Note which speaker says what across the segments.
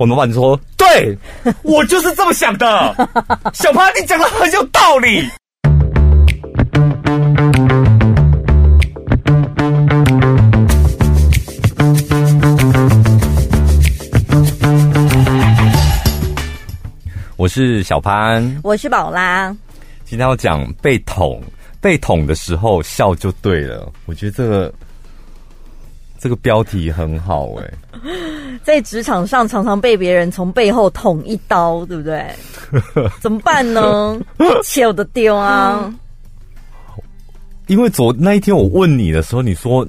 Speaker 1: 我们老板说：“对，我就是这么想的。”小潘，你讲的很有道理。我是小潘，
Speaker 2: 我是宝拉。
Speaker 1: 今天要讲被捅，被捅的时候笑就对了。我觉得这个这个标题很好哎、欸。
Speaker 2: 在职场上常常被别人从背后捅一刀，对不对？怎么办呢？切的丢啊！
Speaker 1: 因为昨那一天我问你的时候，你说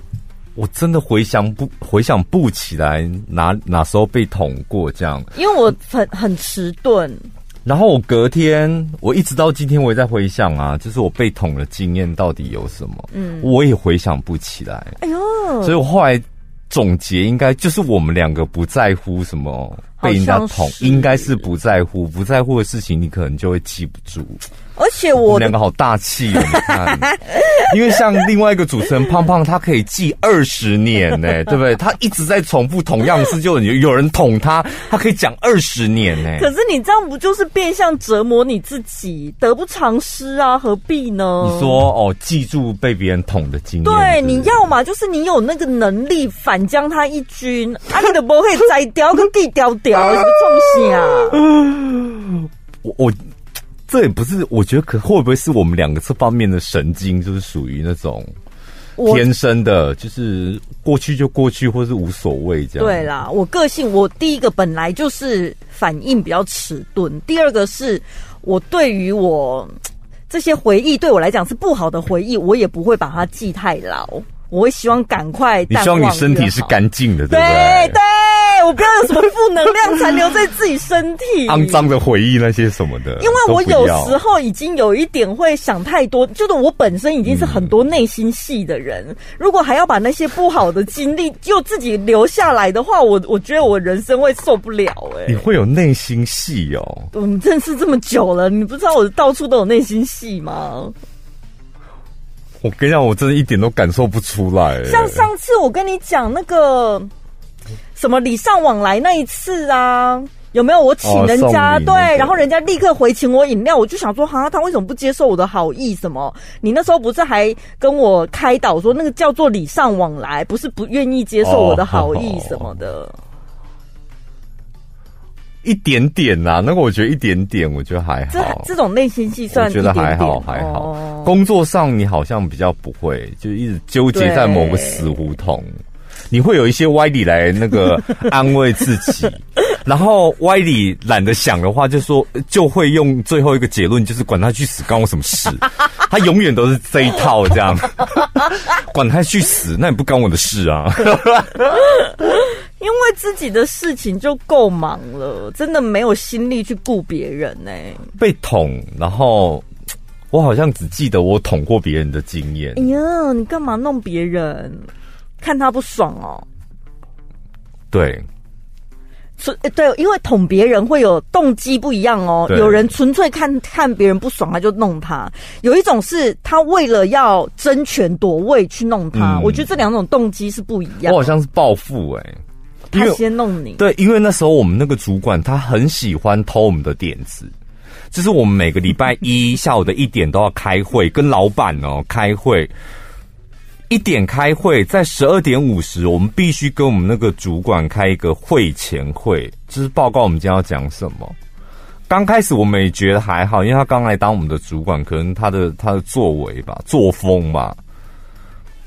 Speaker 1: 我真的回想不回想不起来哪哪时候被捅过这样。
Speaker 2: 因为我很很迟钝。
Speaker 1: 然后我隔天，我一直到今天我也在回想啊，就是我被捅的经验到底有什么？嗯，我也回想不起来。哎呦，所以我后来总结，应该就是我们两个不在乎什么。被人家捅，应该是不在乎，不在乎的事情，你可能就会记不住。
Speaker 2: 而且我，
Speaker 1: 我们两个好大气哦，你看，因为像另外一个主持人胖胖，他可以记二十年呢，对不对？他一直在重复同样的事，就有有人捅他，他可以讲二十年呢。
Speaker 2: 可是你这样不就是变相折磨你自己，得不偿失啊？何必呢？
Speaker 1: 你说哦，记住被别人捅的经验，
Speaker 2: 对，你要嘛，就是你有那个能力反将他一军，啊，你的不会摘掉跟地雕雕，什么重心啊？
Speaker 1: 我我。这也不是，我觉得可会不会是我们两个这方面的神经，就是属于那种天生的，就是过去就过去，或是无所谓这样。
Speaker 2: 对啦，我个性，我第一个本来就是反应比较迟钝，第二个是我对于我这些回忆，对我来讲是不好的回忆，我也不会把它记太牢。我会希望赶快。
Speaker 1: 你希望你身体是干净的，对不对？
Speaker 2: 对对，我不要有什么负能量残留在自己身体，
Speaker 1: 肮脏的回忆那些什么的。
Speaker 2: 因为我有时候已经有一点会想太多，就是我本身已经是很多内心戏的人，嗯、如果还要把那些不好的经历就自己留下来的话，我我觉得我人生会受不了哎、欸。
Speaker 1: 你会有内心戏哦？
Speaker 2: 我们认识这么久了，你不知道我到处都有内心戏吗？
Speaker 1: 我跟你讲，我真的一点都感受不出来。
Speaker 2: 像上次我跟你讲那个什么礼尚往来那一次啊，有没有？我请人家、哦、对，然后人家立刻回请我饮料，我就想说，哈，他为什么不接受我的好意？什么？你那时候不是还跟我开导说，那个叫做礼尚往来，不是不愿意接受我的好意什么的。哦
Speaker 1: 一点点呐、啊，那个我觉得一点点，我觉得还好。
Speaker 2: 这这种内心戏算我觉得还好还好。哦、
Speaker 1: 工作上你好像比较不会，就一直纠结在某个死胡同。你会有一些歪理来那个 安慰自己，然后歪理懒得想的话，就说就会用最后一个结论，就是管他去死，关我什么事？他永远都是这一套这样，管他去死，那也不关我的事啊。
Speaker 2: 因为自己的事情就够忙了，真的没有心力去顾别人呢、欸。
Speaker 1: 被捅，然后我好像只记得我捅过别人的经验。
Speaker 2: 哎呀，你干嘛弄别人？看他不爽哦。
Speaker 1: 对，
Speaker 2: 纯对，因为捅别人会有动机不一样哦。有人纯粹看看别人不爽，他就弄他；有一种是他为了要争权夺位去弄他。嗯、我觉得这两种动机是不一样。
Speaker 1: 我好像是报复哎、欸。
Speaker 2: 他先弄你，
Speaker 1: 对，因为那时候我们那个主管他很喜欢偷我们的点子，就是我们每个礼拜一下午的一点都要开会，跟老板哦开会，一点开会，在十二点五十，我们必须跟我们那个主管开一个会前会，就是报告我们今天要讲什么。刚开始我们也觉得还好，因为他刚来当我们的主管，可能他的他的作为吧，作风吧。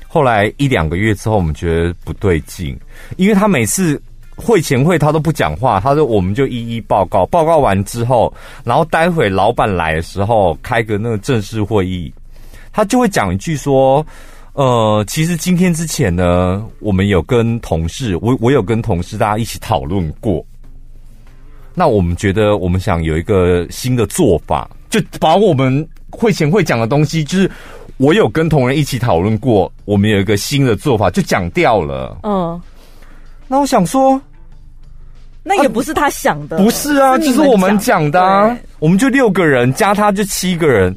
Speaker 1: 后来一两个月之后，我们觉得不对劲，因为他每次会前会他都不讲话，他说我们就一一报告，报告完之后，然后待会老板来的时候开个那个正式会议，他就会讲一句说，呃，其实今天之前呢，我们有跟同事，我我有跟同事大家一起讨论过，那我们觉得我们想有一个新的做法，就把我们会前会讲的东西，就是。我有跟同仁一起讨论过，我们有一个新的做法，就讲掉了。嗯，那我想说，
Speaker 2: 那也不是他想的，
Speaker 1: 啊、不是啊，是就是我们讲的啊。我们就六个人，加他就七个人，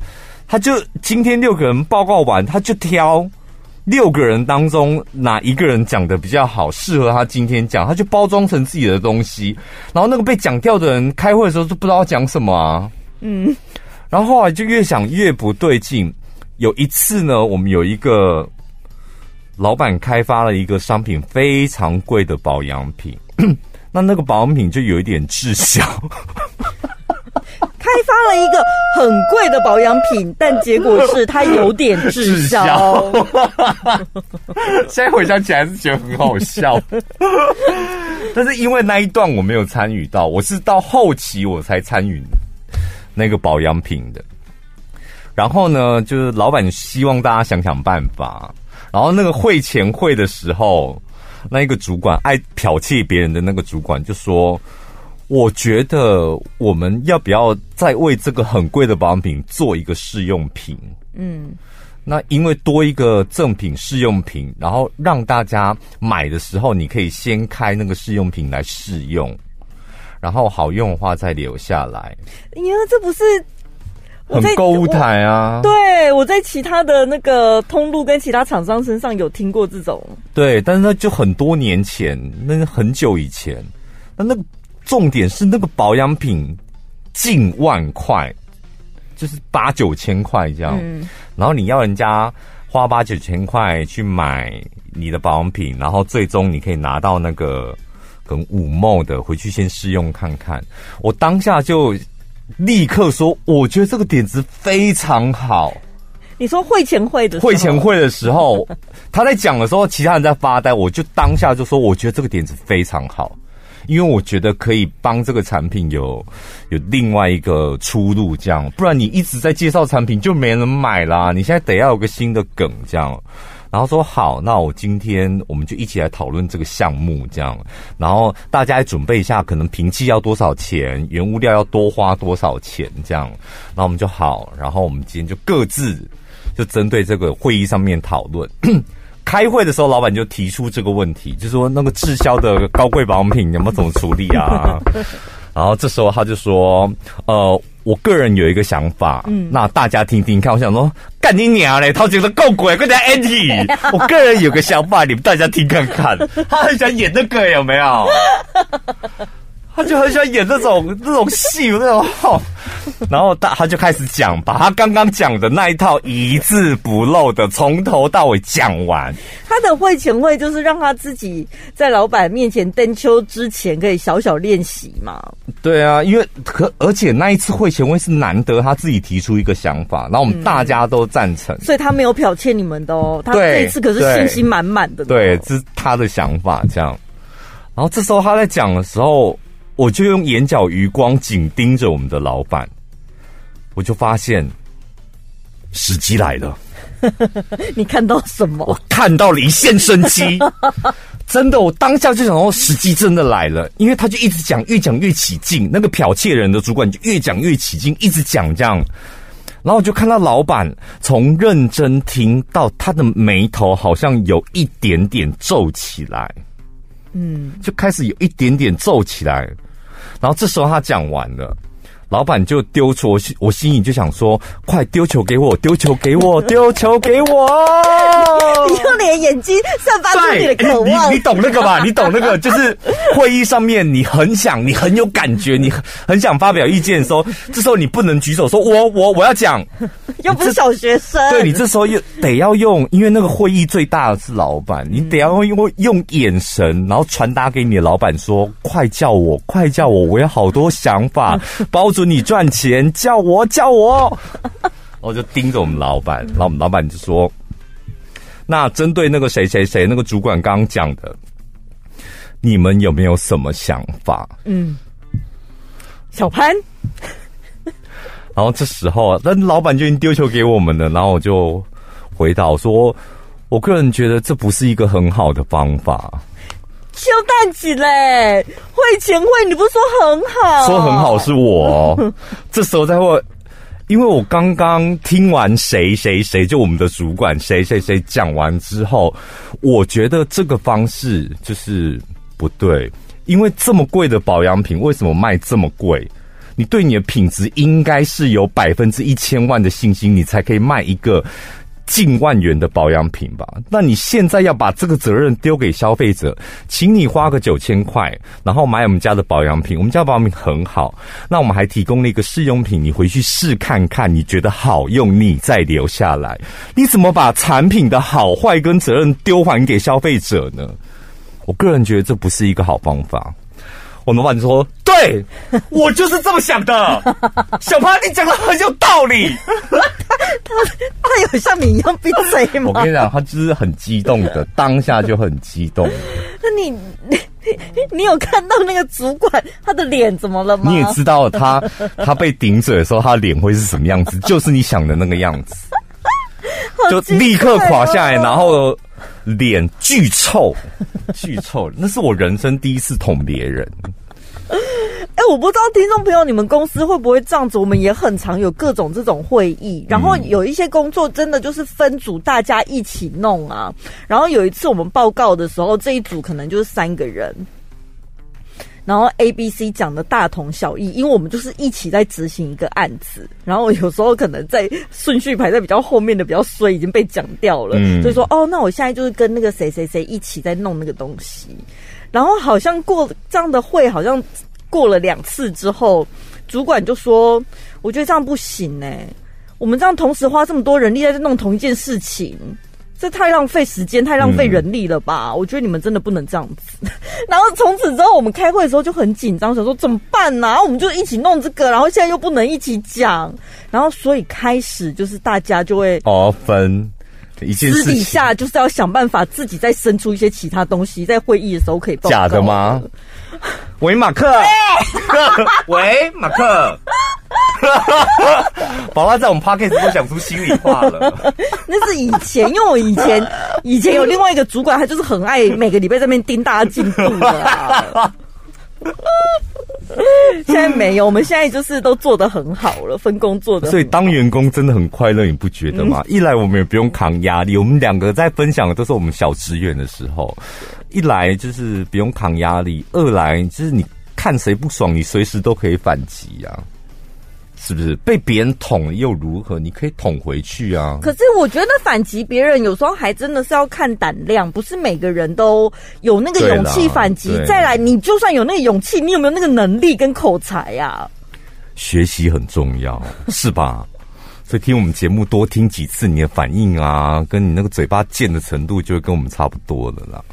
Speaker 1: 他就今天六个人报告完，他就挑六个人当中哪一个人讲的比较好，适合他今天讲，他就包装成自己的东西。然后那个被讲掉的人开会的时候就不知道讲什么啊。嗯，然后后来就越想越不对劲。有一次呢，我们有一个老板开发了一个商品，非常贵的保养品。那那个保养品就有一点滞销。
Speaker 2: 开发了一个很贵的保养品，但结果是它有点滞销。
Speaker 1: 现在回想起来是觉得很好笑，但是因为那一段我没有参与到，我是到后期我才参与那个保养品的。然后呢，就是老板希望大家想想办法。然后那个会前会的时候，那一个主管爱剽窃别人的那个主管就说。我觉得我们要不要再为这个很贵的保养品做一个试用品？嗯，那因为多一个赠品试用品，然后让大家买的时候，你可以先开那个试用品来试用，然后好用的话再留下来。
Speaker 2: 因为这不是
Speaker 1: 很购物台啊？
Speaker 2: 对，我在其他的那个通路跟其他厂商身上有听过这种。
Speaker 1: 对，但是那就很多年前，那是很久以前，那那个。重点是那个保养品近万块，就是八九千块这样。嗯，然后你要人家花八九千块去买你的保养品，然后最终你可以拿到那个跟五 ml 的回去先试用看看。我当下就立刻说，我觉得这个点子非常好。
Speaker 2: 你说会前会的，
Speaker 1: 会前会的时候，他在讲的时候，其他人在发呆，我就当下就说，我觉得这个点子非常好。因为我觉得可以帮这个产品有有另外一个出路，这样，不然你一直在介绍产品就没人买啦。你现在得要有个新的梗，这样。然后说好，那我今天我们就一起来讨论这个项目，这样。然后大家来准备一下，可能平器要多少钱，原物料要多花多少钱，这样。那我们就好，然后我们今天就各自就针对这个会议上面讨论。开会的时候，老板就提出这个问题，就说那个滞销的高贵保养品，你们怎么处理啊？然后这时候他就说，呃，我个人有一个想法，嗯，那大家听听看。我想说，干你娘嘞，他觉得够鬼，快点 a n t y。我个人有个想法，你们大家听看看。他很想演那个，有没有？他就很喜欢演这种 这种戏，那种好。然后他他就开始讲，把他刚刚讲的那一套一字不漏的从头到尾讲完。
Speaker 2: 他的会前会就是让他自己在老板面前登秋之前可以小小练习嘛。
Speaker 1: 对啊，因为可而且那一次会前会是难得他自己提出一个想法，然后我们大家都赞成，
Speaker 2: 嗯，所以他没有剽窃你们的哦。他这一次可是信心满满的。
Speaker 1: 对，这是他的想法这样。然后这时候他在讲的时候。我就用眼角余光紧盯着我们的老板，我就发现时机来了。
Speaker 2: 你看到什么？
Speaker 1: 我看到了一线生机，真的，我当下就想到时机真的来了，因为他就一直讲，越讲越起劲。那个剽窃人的主管就越讲越起劲，一直讲这样，然后我就看到老板从认真听到他的眉头好像有一点点皱起来，嗯，就开始有一点点皱起来。然后这时候他讲完了，老板就丢出，我心我心里就想说：快丢球给我，丢球给我，丢球给我！
Speaker 2: 你 用你的眼睛散发出你的渴望，
Speaker 1: 你 你懂那个吧？你懂那个，就是会议上面你很想，你很有感觉，你很想发表意见的时候，这时候你不能举手说我我我要讲，
Speaker 2: 又不是小学生，
Speaker 1: 对，你这时候又得要用，因为那个会议最大的是老板，你得要用用眼神，然后传达给你的老板说：快叫我，快叫我，我有好多想法，包准你赚钱，叫我叫我。我就盯着我们老板，然后我们老板就说。那针对那个谁谁谁那个主管刚刚讲的，你们有没有什么想法？嗯，
Speaker 2: 小潘。
Speaker 1: 然后这时候，那老板就已经丢球给我们了，然后我就回答说：“我个人觉得这不是一个很好的方法。”
Speaker 2: 修蛋起嘞，会前会你不是说很好？
Speaker 1: 说很好是我，这时候再会。因为我刚刚听完谁谁谁，就我们的主管谁谁谁讲完之后，我觉得这个方式就是不对。因为这么贵的保养品，为什么卖这么贵？你对你的品质应该是有百分之一千万的信心，你才可以卖一个近万元的保养品吧？那你现在要把这个责任丢给消费者，请你花个九千块，然后买我们家的保养品。我们家保养品很好，那我们还提供了一个试用品，你回去试看看，你觉得好用，你再留下来。你怎么把产品的好坏跟责任丢还给消费者呢？我个人觉得这不是一个好方法。我老板说：“对，我就是这么想的。”小潘，你讲的很有道理。
Speaker 2: 他他有像你一样闭嘴吗？
Speaker 1: 我跟你讲，他就是很激动的，当下就很激动。
Speaker 2: 那你你 你有看到那个主管他的脸怎么了吗？
Speaker 1: 你也知道他他被顶嘴的时候，他脸会是什么样子？就是你想的那个样子，就立刻垮下来，然后脸巨臭，巨臭。那是我人生第一次捅别人。
Speaker 2: 哎、欸，我不知道听众朋友你们公司会不会这样子？我们也很常有各种这种会议，然后有一些工作真的就是分组，大家一起弄啊。然后有一次我们报告的时候，这一组可能就是三个人，然后 A、B、C 讲的大同小异，因为我们就是一起在执行一个案子。然后有时候可能在顺序排在比较后面的比较衰，已经被讲掉了，嗯、所以说哦，那我现在就是跟那个谁谁谁一起在弄那个东西。然后好像过这样的会，好像。过了两次之后，主管就说：“我觉得这样不行欸，我们这样同时花这么多人力在弄同一件事情，这太浪费时间，太浪费人力了吧？我觉得你们真的不能这样子。”然后从此之后，我们开会的时候就很紧张，想说怎么办呢？我们就一起弄这个，然后现在又不能一起讲，然后所以开始就是大家就会
Speaker 1: 哦分一件事，
Speaker 2: 私底下就是要想办法自己再生出一些其他东西，在会议的时候可以。
Speaker 1: 假的吗？喂，马克。喂，马克。宝拉在我们 podcast 都讲出心里话了。
Speaker 2: 那是以前，因为我以前以前有另外一个主管，他就是很爱每个礼拜在那边盯大家进度的啊。现在没有，我们现在就是都做得很好了，分工做的。
Speaker 1: 所以当员工真的很快乐，你不觉得吗？嗯、一来我们也不用扛压力，我们两个在分享的都是我们小职员的时候，一来就是不用扛压力，二来就是你看谁不爽，你随时都可以反击呀、啊。是不是被别人捅又如何？你可以捅回去啊！
Speaker 2: 可是我觉得反击别人有时候还真的是要看胆量，不是每个人都有那个勇气反击。再来，你就算有那个勇气，你有没有那个能力跟口才呀、啊？
Speaker 1: 学习很重要，是吧？所以听我们节目多听几次，你的反应啊，跟你那个嘴巴贱的程度，就会跟我们差不多了啦。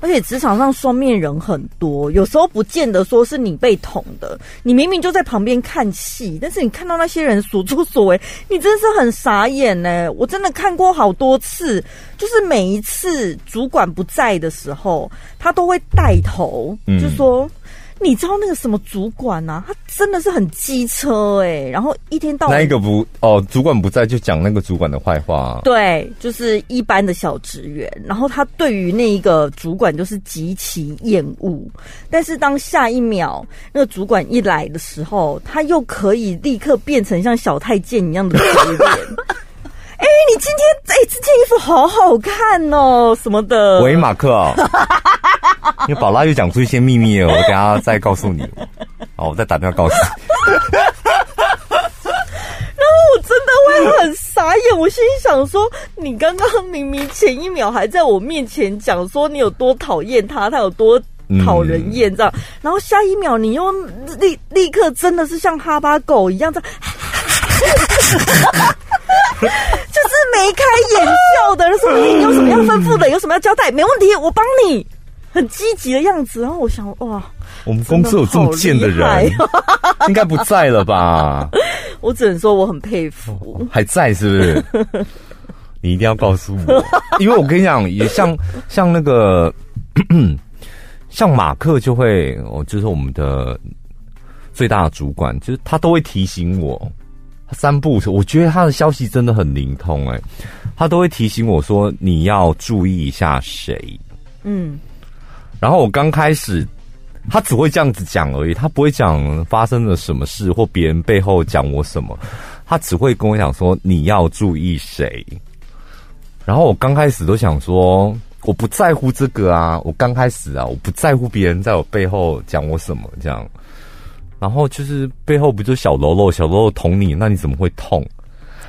Speaker 2: 而且职场上双面人很多，有时候不见得说是你被捅的，你明明就在旁边看戏，但是你看到那些人所作所为，你真的是很傻眼呢。我真的看过好多次，就是每一次主管不在的时候，他都会带头，就说。嗯你知道那个什么主管啊？他真的是很机车哎、欸，然后一天到晚那
Speaker 1: 一个不哦，主管不在就讲那个主管的坏话、啊。
Speaker 2: 对，就是一般的小职员，然后他对于那一个主管就是极其厌恶。但是当下一秒那个主管一来的时候，他又可以立刻变成像小太监一样的职员。哎、欸，你今天哎、欸，这件衣服好好看哦，什么的。
Speaker 1: 喂，马克啊、哦。因为宝拉又讲出一些秘密了，我等下再告诉你。好，我再打电话告诉你。
Speaker 2: 然后我真的会很傻眼，我心想说：你刚刚明明前一秒还在我面前讲说你有多讨厌他，他有多讨人厌这样，嗯、然后下一秒你又立立刻真的是像哈巴狗一样这样，就是眉开眼笑的说：你有什么要吩咐的？有什么要交代？没问题，我帮你。很积极的样子，然后我想，哇，
Speaker 1: 我们公司有这么贱的人，应该不在了吧？
Speaker 2: 我只能说我很佩服，
Speaker 1: 还在是不是？你一定要告诉我，因为我跟你讲，也像 像那个像马克就会，哦，就是我们的最大的主管，就是他都会提醒我，三步，我觉得他的消息真的很灵通，哎，他都会提醒我说，你要注意一下谁，嗯。然后我刚开始，他只会这样子讲而已，他不会讲发生了什么事或别人背后讲我什么，他只会跟我讲说，你要注意谁。然后我刚开始都想说，我不在乎这个啊，我刚开始啊，我不在乎别人在我背后讲我什么这样。然后就是背后不就小喽啰，小喽啰捅你，那你怎么会痛？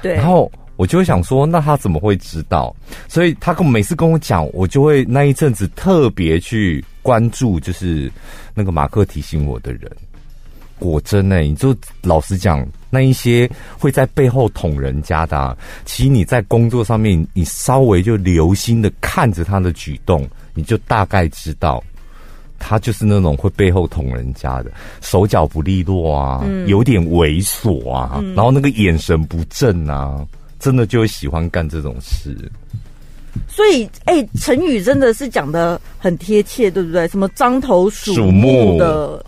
Speaker 2: 对。
Speaker 1: 然后我就会想说，那他怎么会知道？所以他跟每次跟我讲，我就会那一阵子特别去关注，就是那个马克提醒我的人。果真呢、欸，你就老实讲，那一些会在背后捅人家的、啊，其实你在工作上面，你稍微就留心的看着他的举动，你就大概知道，他就是那种会背后捅人家的，手脚不利落啊，嗯、有点猥琐啊，嗯、然后那个眼神不正啊。真的就会喜欢干这种事，
Speaker 2: 所以哎、欸，成语真的是讲的很贴切，对不对？什么獐头鼠目的，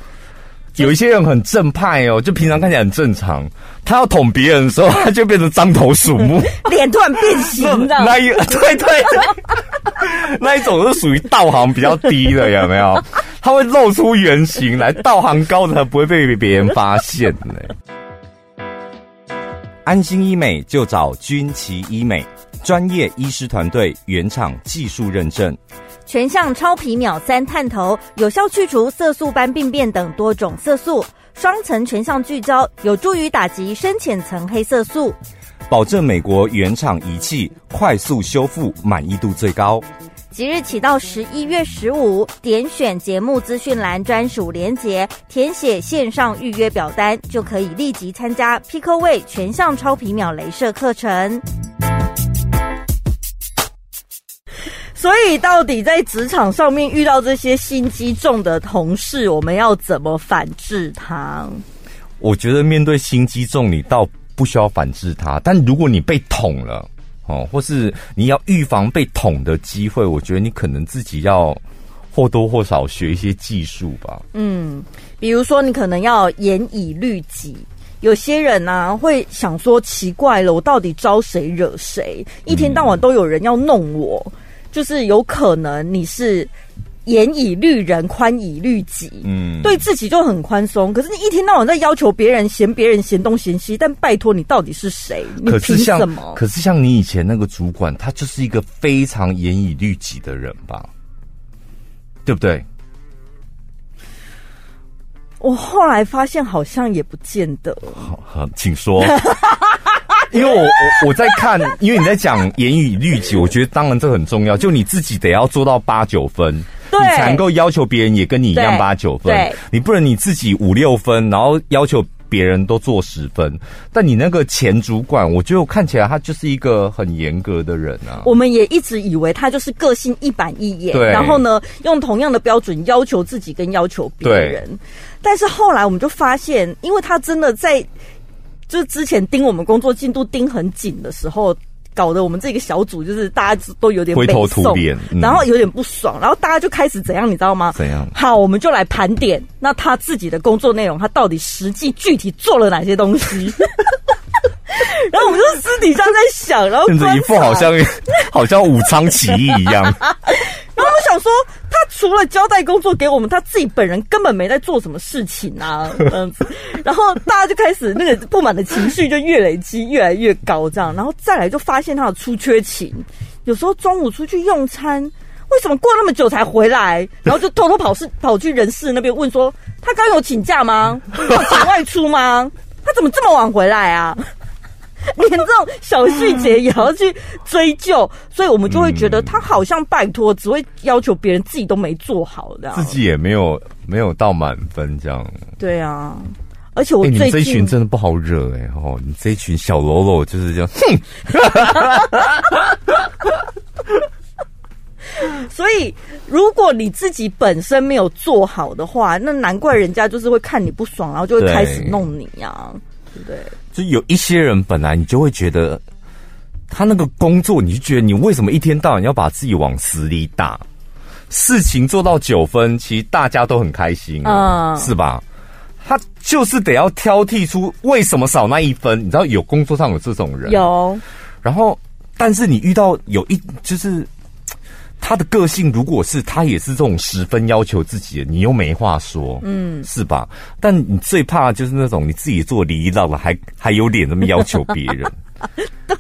Speaker 1: 有一些人很正派哦，就平常看起来很正常，他要捅别人的时候，他就变成獐头鼠目，
Speaker 2: 脸突然变形的
Speaker 1: 那一对对 对，那一种是属于道行比较低的，有没有？他会露出原形来，道行高的才不会被别人发现呢。安心医美就找军旗医美，专业医师团队，原厂技术认证，
Speaker 2: 全向超皮秒三探头，有效去除色素斑病变等多种色素，双层全向聚焦，有助于打击深浅层黑色素，
Speaker 1: 保证美国原厂仪器快速修复，满意度最高。
Speaker 2: 即日起到十一月十五，点选节目资讯栏专属连结，填写线上预约表单，就可以立即参加 Picoway 全项超皮秒镭射课程。所以，到底在职场上面遇到这些心机重的同事，我们要怎么反制他？
Speaker 1: 我觉得面对心机重，你倒不需要反制他，但如果你被捅了。哦，或是你要预防被捅的机会，我觉得你可能自己要或多或少学一些技术吧。
Speaker 2: 嗯，比如说你可能要严以律己。有些人呢、啊、会想说，奇怪了，我到底招谁惹谁？一天到晚都有人要弄我，嗯、就是有可能你是。严以律人，宽以律己。嗯，对自己就很宽松。可是你一天到晚在要求别人，嫌别人嫌东嫌西。但拜托，你到底是谁？你凭什么？
Speaker 1: 可是像你以前那个主管，他就是一个非常严以律己的人吧？对不对？
Speaker 2: 我后来发现，好像也不见得。
Speaker 1: 好，好，请说。因为我我我在看，因为你在讲严以律己，我觉得当然这很重要。就你自己得要做到八九分。对你才能够要求别人也跟你一样八九分，你不能你自己五六分，然后要求别人都做十分。但你那个前主管，我觉得我看起来他就是一个很严格的人啊。
Speaker 2: 我们也一直以为他就是个性一板一眼，然后呢，用同样的标准要求自己跟要求别人。但是后来我们就发现，因为他真的在就是之前盯我们工作进度盯很紧的时候。搞得我们这个小组就是大家都有点
Speaker 1: 灰头土脸，
Speaker 2: 嗯、然后有点不爽，然后大家就开始怎样，你知道吗？
Speaker 1: 怎样？
Speaker 2: 好，我们就来盘点，那他自己的工作内容，他到底实际具体做了哪些东西？然后我们就私底下在想，然后
Speaker 1: 甚至一副好像好像武昌起义一样。
Speaker 2: 然后我想说，他除了交代工作给我们，他自己本人根本没在做什么事情啊，这样子。然后大家就开始那个不满的情绪就越累积越来越高，这样。然后再来就发现他的出缺勤，有时候中午出去用餐，为什么过那么久才回来？然后就偷偷跑事跑去人事那边问说，他刚有请假吗？有请外出吗？他怎么这么晚回来啊？连这种小细节也要去追究，所以我们就会觉得他好像拜托，只会要求别人，自己都没做好的，
Speaker 1: 自己也没有没有到满分这样。
Speaker 2: 对啊，而且我最近、欸、你
Speaker 1: 这一群真的不好惹哎、欸、哦，你这一群小喽啰就是这样，
Speaker 2: 哼。所以如果你自己本身没有做好的话，那难怪人家就是会看你不爽，然后就会开始弄你呀、啊，对？
Speaker 1: 就有一些人本来你就会觉得他那个工作，你就觉得你为什么一天到晚要把自己往死里打？事情做到九分，其实大家都很开心，嗯，是吧？他就是得要挑剔出为什么少那一分。你知道有工作上有这种人，
Speaker 2: 有。
Speaker 1: 然后，但是你遇到有一就是。他的个性，如果是他也是这种十分要求自己的，你又没话说，嗯，是吧？但你最怕就是那种你自己做礼仪到了，还还有脸这么要求别人。
Speaker 2: 对，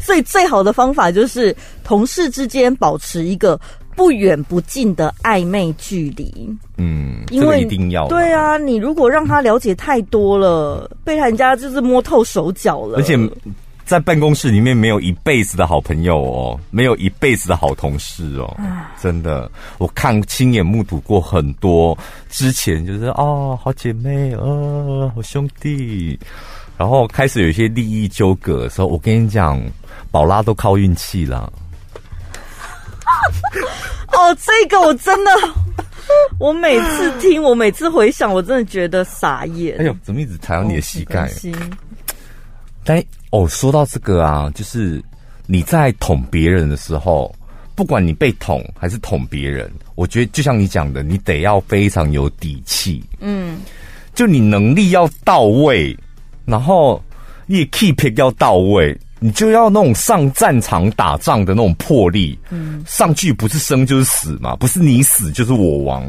Speaker 2: 所以最好的方法就是同事之间保持一个不远不近的暧昧距离。
Speaker 1: 嗯，因为、这个、一定要。
Speaker 2: 对啊，你如果让他了解太多了，被人家就是摸透手脚了，
Speaker 1: 而且。在办公室里面没有一辈子的好朋友哦，没有一辈子的好同事哦，真的，我看亲眼目睹过很多之前就是哦，好姐妹哦，好兄弟，然后开始有一些利益纠葛的时候，我跟你讲，宝拉都靠运气了。
Speaker 2: 哦，这个我真的，我每次听，我每次回想，我真的觉得傻眼。
Speaker 1: 哎呦，怎么一直踩到你的膝盖？但哦，说到这个啊，就是你在捅别人的时候，不管你被捅还是捅别人，我觉得就像你讲的，你得要非常有底气。嗯，就你能力要到位，然后你也 keep 要到位。你就要那种上战场打仗的那种魄力，嗯，上去不是生就是死嘛，不是你死就是我亡。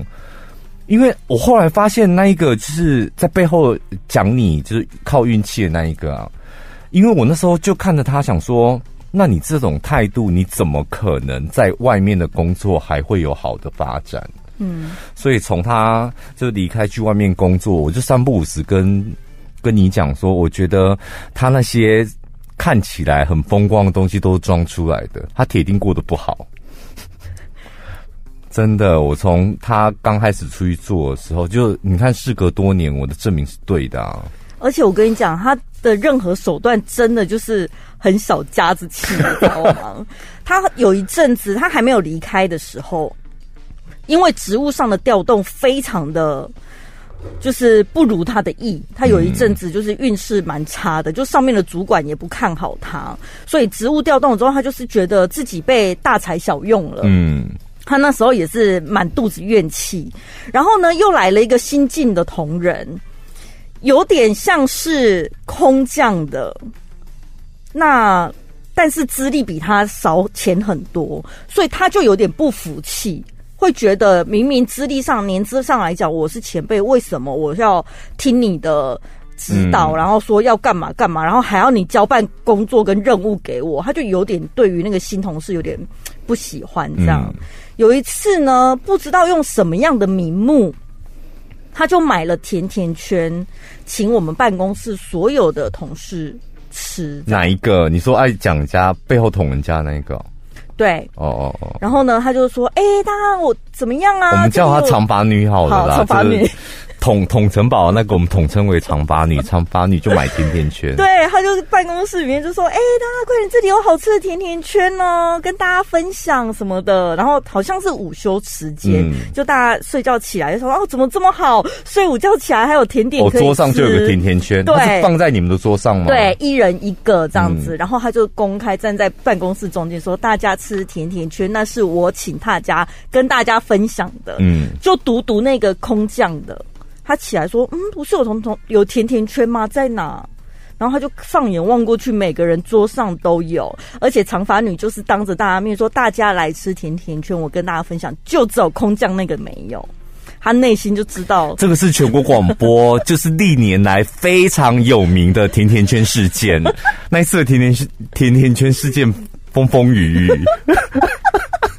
Speaker 1: 因为我后来发现，那一个就是在背后讲你就是靠运气的那一个啊。因为我那时候就看着他想说，那你这种态度，你怎么可能在外面的工作还会有好的发展？嗯，所以从他就离开去外面工作，我就三不五时跟跟你讲说，我觉得他那些。看起来很风光的东西都是装出来的，他铁定过得不好。真的，我从他刚开始出去做的时候，就你看，事隔多年，我的证明是对的啊。
Speaker 2: 而且我跟你讲，他的任何手段真的就是很小家子气，你知道吗？他有一阵子，他还没有离开的时候，因为职务上的调动非常的。就是不如他的意，他有一阵子就是运势蛮差的，就上面的主管也不看好他，所以职务调动了之后，他就是觉得自己被大材小用了。嗯，他那时候也是满肚子怨气，然后呢，又来了一个新进的同仁，有点像是空降的，那但是资历比他少浅很多，所以他就有点不服气。会觉得明明资历上、年资上来讲，我是前辈，为什么我要听你的指导？嗯、然后说要干嘛干嘛，然后还要你交办工作跟任务给我，他就有点对于那个新同事有点不喜欢。这样、嗯、有一次呢，不知道用什么样的名目，他就买了甜甜圈，请我们办公室所有的同事吃。
Speaker 1: 哪一个？你说爱讲人家背后捅人家那一个？
Speaker 2: 对，
Speaker 1: 哦哦哦，
Speaker 2: 然后呢，他就说：“哎、欸，大家我怎么样啊？”
Speaker 1: 我们叫他长发女好了啦，
Speaker 2: 长发女。
Speaker 1: 统统城堡那个我们统称为长发女，长发女就买甜甜圈。
Speaker 2: 对，她就是办公室里面就说：“哎、欸，大家快点，这里有好吃的甜甜圈哦，跟大家分享什么的。”然后好像是午休时间，嗯、就大家睡觉起来就说：“哦，怎么这么好？睡午觉起来还有甜点可以吃。”哦，桌上就有个甜甜圈，对，是放在你们的桌上吗？对，一人一个这样子。嗯、然后他就公开站在办公室中间说：“大家吃甜甜圈，那是我请大家跟大家分享的。”嗯，就独独那个空降的。他起来说：“嗯，不是有同同有甜甜圈吗？在哪？”然后他就放眼望过去，每个人桌上都有，而且长发女就是当着大家面说：“大家来吃甜甜圈，我跟大家分享。”就只有空降那个没有，他内心就知道
Speaker 1: 这个是全国广播，就是历年来非常有名的甜甜圈事件。那一次的甜甜圈甜甜圈事件风风雨雨。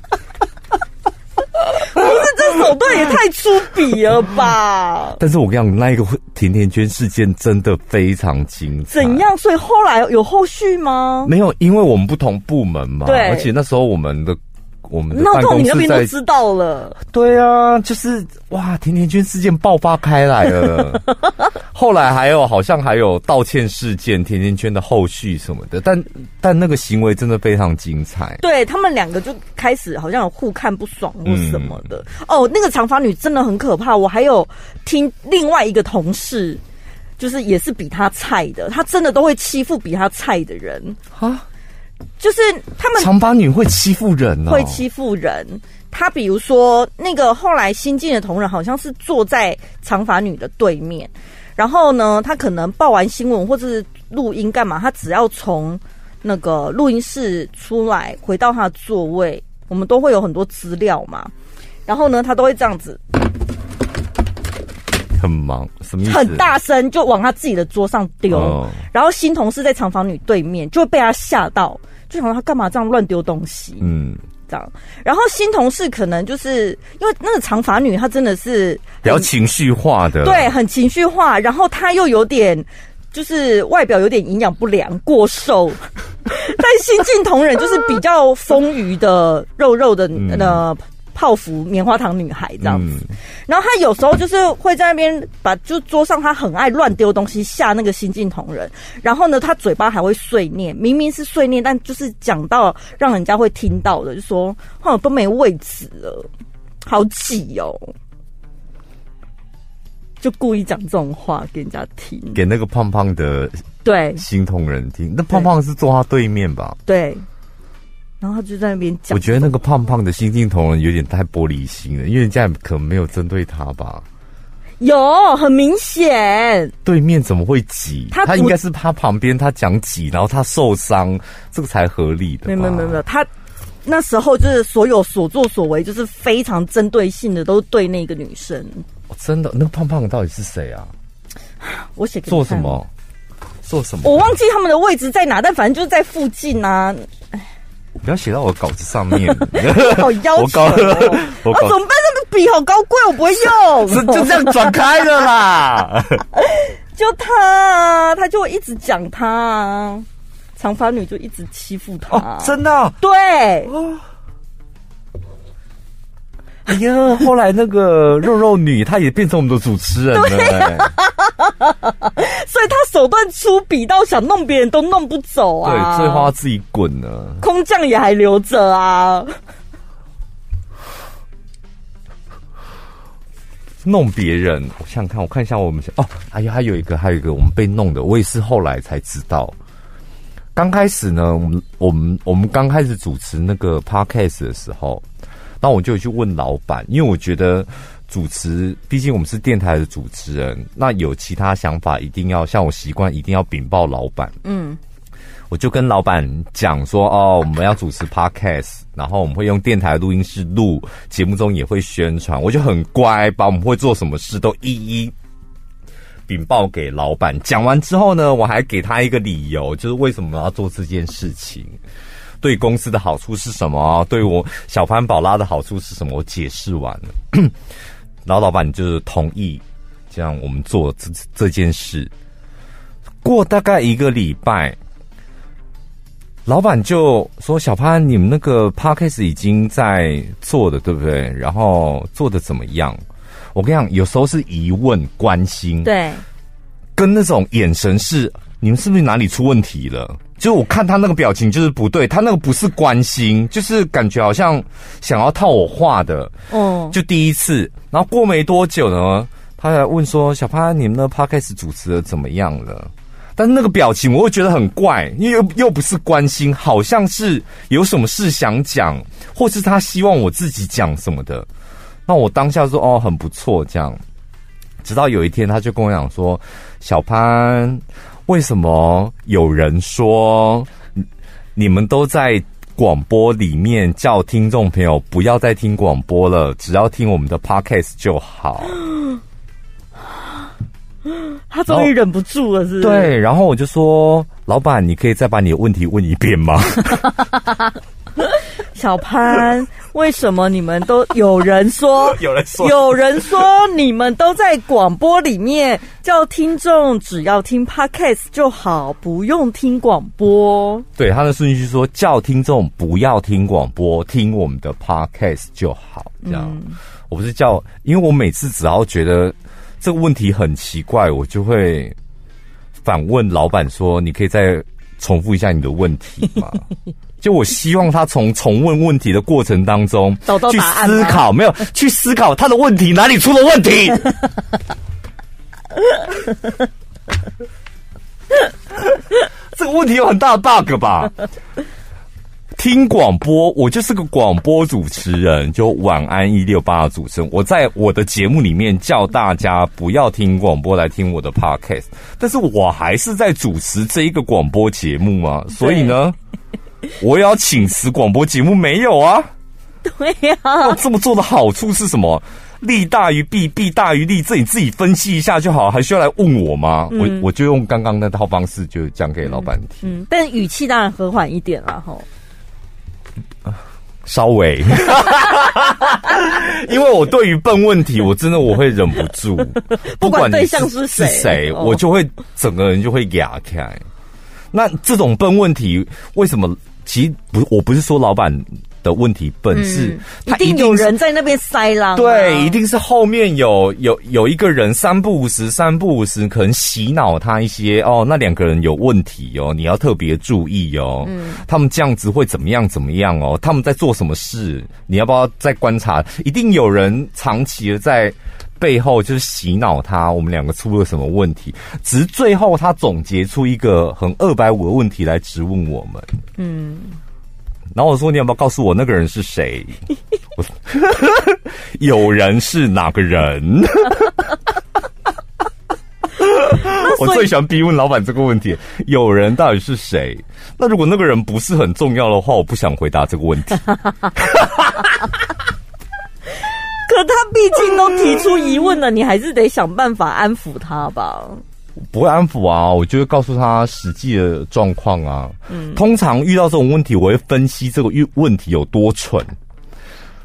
Speaker 2: 手段也太粗鄙了吧！
Speaker 1: 但是我跟你讲，那一个甜甜圈事件真的非常精彩。
Speaker 2: 怎样？所以后来有后续吗？
Speaker 1: 没有，因为我们不同部门嘛。对，而且那时候我们的。我们的办公室在，那你那边
Speaker 2: 都知道了。
Speaker 1: 对啊，就是哇，甜甜圈事件爆发开来了。后来还有好像还有道歉事件，甜甜圈的后续什么的。但但那个行为真的非常精彩。
Speaker 2: 对，他们两个就开始好像有互看不爽或什么的。嗯、哦，那个长发女真的很可怕。我还有听另外一个同事，就是也是比他菜的，他真的都会欺负比他菜的人啊。就是他们
Speaker 1: 长发女会欺负人
Speaker 2: 会欺负人。他比如说那个后来新进的同仁，好像是坐在长发女的对面，然后呢，他可能报完新闻或者是录音干嘛，他只要从那个录音室出来，回到他的座位，我们都会有很多资料嘛，然后呢，他都会这样子，
Speaker 1: 很忙，什么意思？
Speaker 2: 很大声就往他自己的桌上丢，哦、然后新同事在长房女对面就会被他吓到。就想说他干嘛这样乱丢东西？嗯，这样。然后新同事可能就是因为那个长发女，她真的是
Speaker 1: 比较情绪化的，
Speaker 2: 对，很情绪化。然后她又有点就是外表有点营养不良、过瘦，但新晋同仁就是比较丰腴的、肉肉的呃。嗯泡芙棉花糖女孩这样子，嗯、然后他有时候就是会在那边把就桌上他很爱乱丢东西吓那个新进同仁，然后呢，他嘴巴还会碎念，明明是碎念，但就是讲到让人家会听到的，就说哦都没位置了，好挤哦，就故意讲这种话给人家听，
Speaker 1: 给那个胖胖的对。新同仁听，那胖胖是坐他对面吧？
Speaker 2: 对。然后他就在那边讲，
Speaker 1: 我觉得那个胖胖的新晋同仁有点太玻璃心了，因为人家可能没有针对他吧？
Speaker 2: 有，很明显。
Speaker 1: 对面怎么会挤？他他应该是他旁边他讲挤，然后他受伤，这个才合理的。
Speaker 2: 没有没有没有，他那时候就是所有所作所为，就是非常针对性的，都对那个女生。
Speaker 1: 哦，真的，那个胖胖的到底是谁啊？
Speaker 2: 我写
Speaker 1: 做什么？做什么？
Speaker 2: 我忘记他们的位置在哪，但反正就是在附近啊。
Speaker 1: 不要写到我稿子上面，
Speaker 2: 好要求哦！我 怎么办？那个笔好高贵，我不会用。
Speaker 1: 是就这样转开的啦。
Speaker 2: 就他，他就一直讲他，长发女就一直欺负他。
Speaker 1: 哦，真的哦？
Speaker 2: 对。
Speaker 1: 哎呀，后来那个肉肉女，她也变成我们的主持人了，欸，
Speaker 2: 所以她手段粗鄙到想弄别人都弄不走啊！
Speaker 1: 对，最后她自己滚了，
Speaker 2: 空降也还留着啊！
Speaker 1: 弄别人，我想想看，我看一下我们哦，哎呀，还有一个，还有一个，我们被弄的，我也是后来才知道。刚开始呢，我们我们我们刚开始主持那个 podcast 的时候。那我就去问老板，因为我觉得主持，毕竟我们是电台的主持人，那有其他想法，一定要像我习惯，一定要禀报老板。嗯，我就跟老板讲说，哦，我们要主持 Podcast，然后我们会用电台录音室录，节目中也会宣传。我就很乖，把我们会做什么事都一一禀报给老板。讲完之后呢，我还给他一个理由，就是为什么要做这件事情。对公司的好处是什么？对我小潘宝拉的好处是什么？我解释完了，然 后老板就是同意这样我们做这这件事。过大概一个礼拜，老板就说：“小潘，你们那个 podcast 已经在做的，对不对？然后做的怎么样？”我跟你讲，有时候是疑问、关心，
Speaker 2: 对，
Speaker 1: 跟那种眼神是你们是不是哪里出问题了？就我看他那个表情就是不对，他那个不是关心，就是感觉好像想要套我话的。哦，就第一次，然后过没多久呢，他来问说：“小潘，你们的 podcast 主持的怎么样了？”但是那个表情我会觉得很怪，因为又又不是关心，好像是有什么事想讲，或是他希望我自己讲什么的。那我当下说：“哦，很不错。”这样，直到有一天，他就跟我讲说：“小潘。”为什么有人说你们都在广播里面叫听众朋友不要再听广播了，只要听我们的 podcast 就好？
Speaker 2: 他终于忍不住了，是？
Speaker 1: 对，然后我就说：“老板，你可以再把你的问题问一遍吗？”
Speaker 2: 小潘，为什么你们都有人说？
Speaker 1: 有人说，
Speaker 2: 有人说你们都在广播里面叫听众只要听 podcast 就好，不用听广播。
Speaker 1: 对，他的顺序是说叫听众不要听广播，听我们的 podcast 就好。这样，嗯、我不是叫，因为我每次只要觉得这个问题很奇怪，我就会反问老板说：“你可以再重复一下你的问题吗？” 就我希望他从重问问题的过程当中找到去思考，没有去思考他的问题哪里出了问题。这个问题有很大的 bug 吧？听广播，我就是个广播主持人，就晚安一六八的主持人。我在我的节目里面叫大家不要听广播，来听我的 podcast，但是我还是在主持这一个广播节目啊，所以呢。我也要请辞广播节目没有啊？
Speaker 2: 对呀、啊。
Speaker 1: 这么做的好处是什么？利大于弊，弊大于利，这你自己分析一下就好，还需要来问我吗？嗯、我我就用刚刚那套方式就讲给老板听。
Speaker 2: 嗯，但语气当然和缓一点了哈。
Speaker 1: 稍微。因为我对于笨问题，我真的我会忍不住，
Speaker 2: 不管对象是谁，
Speaker 1: 是谁，我就会整个人就会哑开。那这种笨问题，为什么？其实不，我不是说老板。的问题本是，他
Speaker 2: 一定有人在那边塞狼。
Speaker 1: 对，一定是后面有有有一个人三不五时，三不五时可能洗脑他一些哦，那两个人有问题哦，你要特别注意哦。嗯，他们这样子会怎么样怎么样哦？他们在做什么事？你要不要再观察？一定有人长期的在背后就是洗脑他，我们两个出了什么问题？只是最后他总结出一个很二百五的问题来质问我们。嗯。然后我说：“你要不要告诉我那个人是谁？” 有人是哪个人？我最喜欢逼问老板这个问题：有人到底是谁？那如果那个人不是很重要的话，我不想回答这个问题。可
Speaker 2: 他毕竟都提出疑问了，你还是得想办法安抚他吧。
Speaker 1: 不会安抚啊，我就会告诉他实际的状况啊。嗯，通常遇到这种问题，我会分析这个问题有多蠢。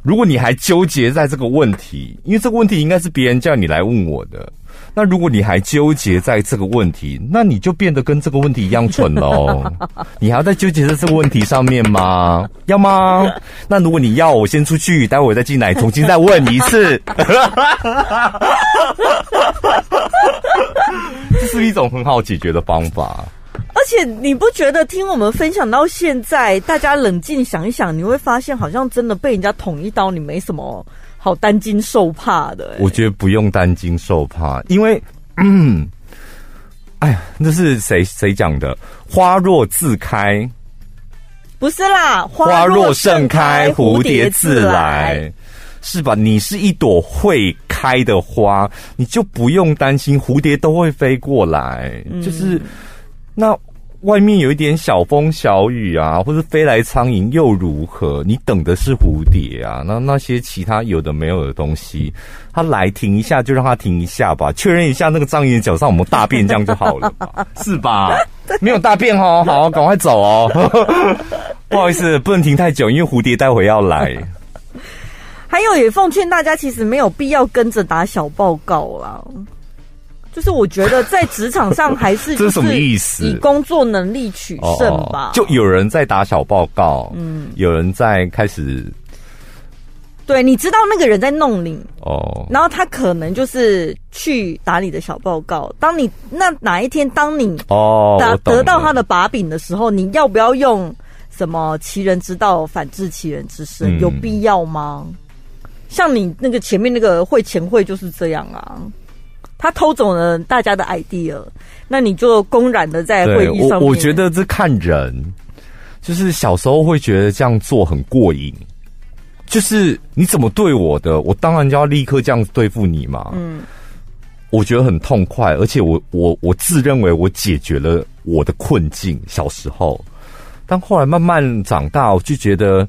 Speaker 1: 如果你还纠结在这个问题，因为这个问题应该是别人叫你来问我的。那如果你还纠结在这个问题，那你就变得跟这个问题一样蠢喽。你还要再纠结在这个问题上面吗？要吗？那如果你要，我先出去，待会我再进来，重新再问一次。这是一种很好解决的方法。
Speaker 2: 而且你不觉得听我们分享到现在，大家冷静想一想，你会发现好像真的被人家捅一刀，你没什么。好担惊受怕的，
Speaker 1: 我觉得不用担惊受怕，因为，嗯，哎呀，那是谁谁讲的？花若自开，
Speaker 2: 不是啦，
Speaker 1: 花若盛开，蝴蝶自来，是吧？你是一朵会开的花，你就不用担心蝴蝶都会飞过来，嗯、就是那。外面有一点小风小雨啊，或是飞来苍蝇又如何？你等的是蝴蝶啊，那那些其他有的没有的东西，它来停一下就让它停一下吧，确认一下那个苍蝇脚上有没有大便，这样就好了 吧，是吧？没有大便哦，好，赶快走哦。不好意思，不能停太久，因为蝴蝶待会要来。
Speaker 2: 还有，也奉劝大家，其实没有必要跟着打小报告啦。就是我觉得在职场上还是
Speaker 1: 这是什么意思？
Speaker 2: 以工作能力取胜吧。
Speaker 1: 就有人在打小报告，嗯，有人在开始。
Speaker 2: 对，你知道那个人在弄你哦，然后他可能就是去打你的小报告。当你那哪一天，当你哦得得到他的把柄的时候，你要不要用什么其人之道反治其人之身？有必要吗？像你那个前面那个会前会就是这样啊。他偷走了大家的 idea，那你就公然的在会议上面。
Speaker 1: 我我觉得这看人，就是小时候会觉得这样做很过瘾，就是你怎么对我的，我当然就要立刻这样对付你嘛。嗯，我觉得很痛快，而且我我我自认为我解决了我的困境。小时候，但后来慢慢长大，我就觉得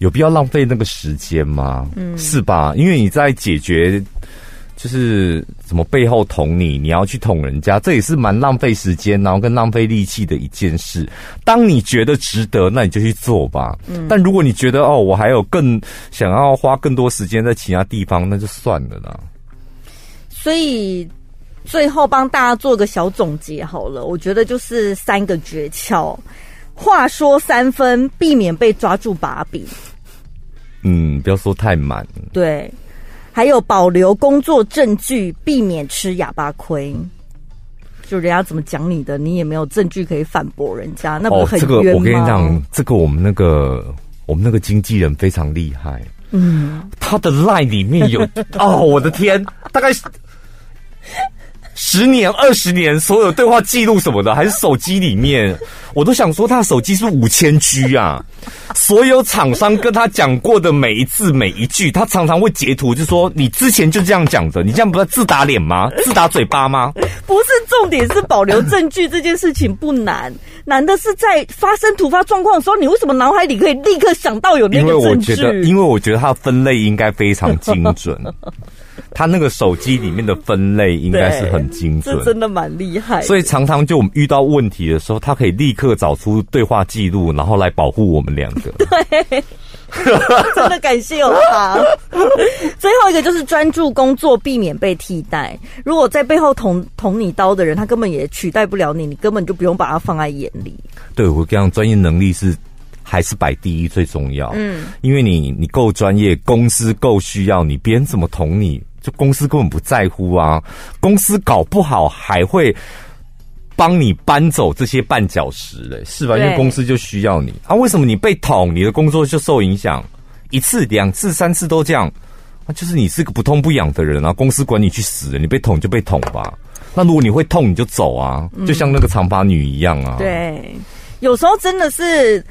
Speaker 1: 有必要浪费那个时间吗？嗯，是吧？因为你在解决。就是怎么背后捅你，你要去捅人家，这也是蛮浪费时间，然后跟浪费力气的一件事。当你觉得值得，那你就去做吧。嗯，但如果你觉得哦，我还有更想要花更多时间在其他地方，那就算了啦。
Speaker 2: 所以最后帮大家做个小总结好了，我觉得就是三个诀窍：话说三分，避免被抓住把柄。
Speaker 1: 嗯，不要说太满。
Speaker 2: 对。还有保留工作证据，避免吃哑巴亏。就人家怎么讲你的，你也没有证据可以反驳人家，那不很冤吗？哦，这个我跟你讲，
Speaker 1: 这个我们那个我们那个经纪人非常厉害。嗯，他的 line 里面有 哦，我的天，大概。十年、二十年，所有对话记录什么的，还是手机里面，我都想说，他的手机是五千 G 啊！所有厂商跟他讲过的每一字每一句，他常常会截图，就说你之前就这样讲的，你这样不是自打脸吗？自打嘴巴吗？
Speaker 2: 不是，重点是保留证据这件事情不难，难的是在发生突发状况的时候，你为什么脑海里可以立刻想到有那个证据？
Speaker 1: 因为我觉得，因为我觉得他的分类应该非常精准。他那个手机里面的分类应该是很精
Speaker 2: 准，真的蛮厉害。
Speaker 1: 所以常常就我们遇到问题的时候，他可以立刻找出对话记录，然后来保护我们两个。
Speaker 2: 对。真的感谢有他。最后一个就是专注工作，避免被替代。如果在背后捅捅你刀的人，他根本也取代不了你，你根本就不用把他放在眼里。
Speaker 1: 对，我这样专业能力是还是摆第一最重要。嗯，因为你你够专业，公司够需要你，别人怎么捅你，就公司根本不在乎啊。公司搞不好还会。帮你搬走这些绊脚石嘞，是吧？因为公司就需要你啊。为什么你被捅，你的工作就受影响？一次、两次、三次都这样，那就是你是个不痛不痒的人啊。公司管你去死，你被捅就被捅吧。那如果你会痛，你就走啊，就像那个长发女一样啊。
Speaker 2: 对，有时候真的是。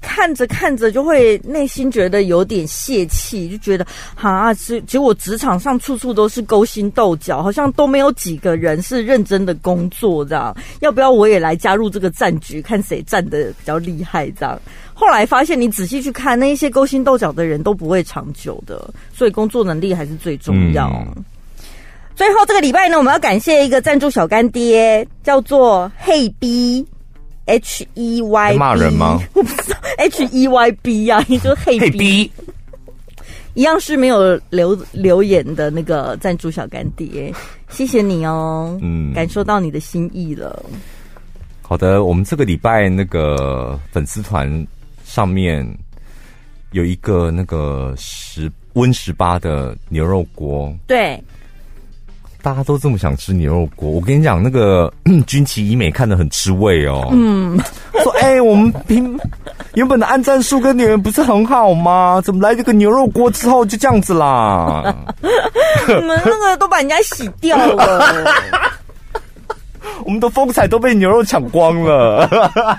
Speaker 2: 看着看着就会内心觉得有点泄气，就觉得啊，其实我职场上处处都是勾心斗角，好像都没有几个人是认真的工作这样。要不要我也来加入这个战局，看谁战的比较厉害这样？后来发现，你仔细去看，那一些勾心斗角的人都不会长久的，所以工作能力还是最重要。嗯、最后这个礼拜呢，我们要感谢一个赞助小干爹，叫做嘿 B。H E Y
Speaker 1: 骂人吗？
Speaker 2: 我不知道 H E Y B 呀、啊，你说黑 B，一样是没有留留言的那个赞助小干爹，谢谢你哦，嗯，感受到你的心意了。
Speaker 1: 好的，我们这个礼拜那个粉丝团上面有一个那个十温十八的牛肉锅，
Speaker 2: 对。
Speaker 1: 大家都这么想吃牛肉锅，我跟你讲，那个 军旗医美看得很吃味哦。嗯，说哎、欸，我们平原本的按战术跟你们不是很好吗？怎么来这个牛肉锅之后就这样子啦？
Speaker 2: 你们那个都把人家洗掉了。
Speaker 1: 我们的风采都被牛肉抢光了。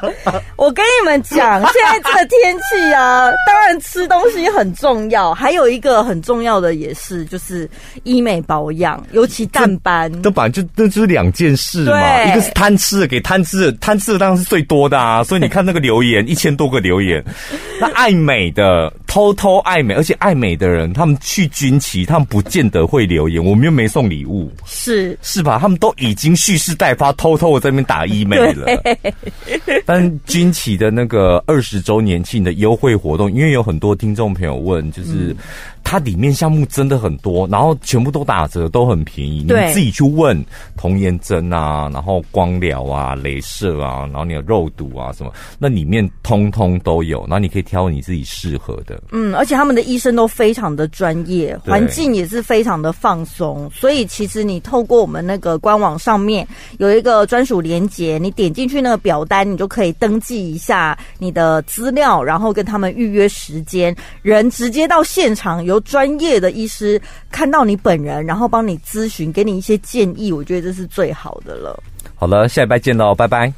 Speaker 2: 我跟你们讲，现在这个天气啊，当然吃东西很重要，还有一个很重要的也是，就是医美保养，尤其淡斑。
Speaker 1: 这本来就那就是两件事嘛，一个是贪吃的，给贪吃的，贪吃的当然是最多的啊。所以你看那个留言，一千多个留言，那爱美的偷偷爱美，而且爱美的人，他们去军旗，他们不见得会留言，我们又没送礼物，
Speaker 2: 是
Speaker 1: 是吧？他们都已经蓄势待发。偷偷我在那边打医美了，但军旗的那个二十周年庆的优惠活动，因为有很多听众朋友问，就是。它里面项目真的很多，然后全部都打折，都很便宜。对，你自己去问童颜针啊，然后光疗啊、镭射啊，然后你的肉毒啊什么，那里面通通都有。然后你可以挑你自己适合的。嗯，
Speaker 2: 而且他们的医生都非常的专业，环境也是非常的放松。所以其实你透过我们那个官网上面有一个专属连接，你点进去那个表单，你就可以登记一下你的资料，然后跟他们预约时间，人直接到现场有。专业的医师看到你本人，然后帮你咨询，给你一些建议，我觉得这是最好的了。
Speaker 1: 好了，下礼拜见喽，拜拜。